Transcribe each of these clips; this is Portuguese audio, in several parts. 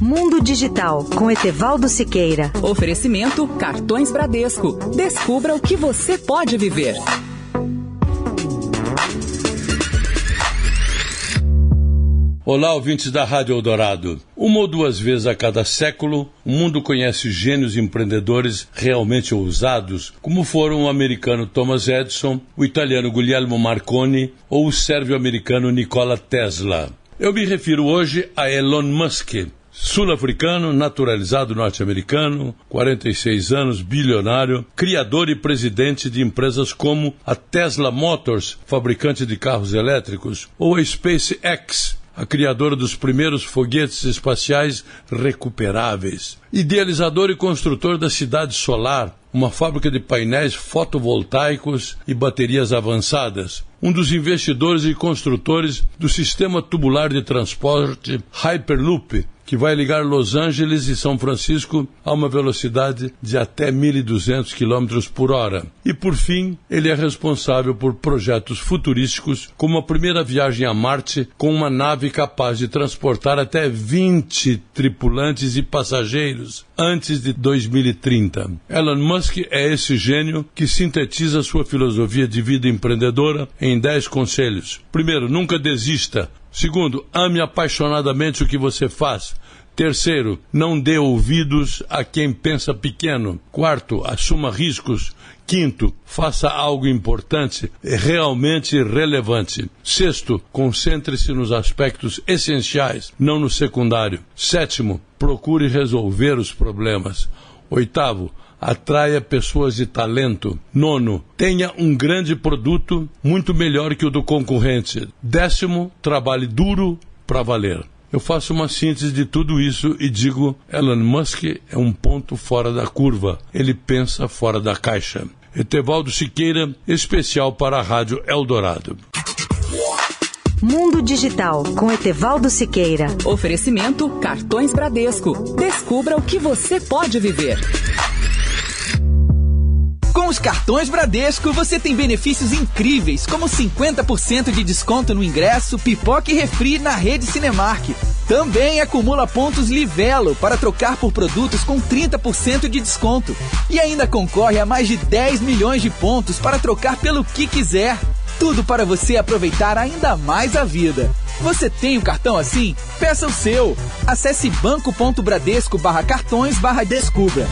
Mundo Digital com Etevaldo Siqueira. Oferecimento Cartões Bradesco. Descubra o que você pode viver. Olá, ouvintes da Rádio Eldorado. Uma ou duas vezes a cada século, o mundo conhece gênios empreendedores realmente ousados, como foram o americano Thomas Edison, o italiano Guglielmo Marconi ou o sérvio-americano Nikola Tesla. Eu me refiro hoje a Elon Musk, sul-africano, naturalizado norte-americano, 46 anos, bilionário, criador e presidente de empresas como a Tesla Motors, fabricante de carros elétricos, ou a SpaceX, a criadora dos primeiros foguetes espaciais recuperáveis. Idealizador e construtor da Cidade Solar, uma fábrica de painéis fotovoltaicos e baterias avançadas. Um dos investidores e construtores do sistema tubular de transporte Hyperloop, que vai ligar Los Angeles e São Francisco a uma velocidade de até 1.200 km por hora. E, por fim, ele é responsável por projetos futurísticos, como a primeira viagem a Marte com uma nave capaz de transportar até 20 tripulantes e passageiros antes de 2030. Elon Musk é esse gênio que sintetiza sua filosofia de vida empreendedora em 10 conselhos. Primeiro, nunca desista. Segundo, ame apaixonadamente o que você faz. Terceiro, não dê ouvidos a quem pensa pequeno. Quarto, assuma riscos. Quinto, faça algo importante, realmente relevante. Sexto, concentre-se nos aspectos essenciais, não no secundário. Sétimo, procure resolver os problemas. Oitavo, atraia pessoas de talento. Nono, tenha um grande produto muito melhor que o do concorrente. Décimo, trabalhe duro para valer. Eu faço uma síntese de tudo isso e digo: Elon Musk é um ponto fora da curva. Ele pensa fora da caixa. Etevaldo Siqueira, especial para a Rádio Eldorado. Mundo Digital com Etevaldo Siqueira. Oferecimento Cartões Bradesco. Descubra o que você pode viver. Com os cartões Bradesco, você tem benefícios incríveis, como 50% de desconto no ingresso, pipoca e refri na rede Cinemark. Também acumula pontos Livelo para trocar por produtos com 30% de desconto. E ainda concorre a mais de 10 milhões de pontos para trocar pelo que quiser. Tudo para você aproveitar ainda mais a vida. Você tem um cartão assim? Peça o seu. Acesse banco.bradesco barra cartões barra descubra.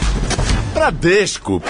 Bradesco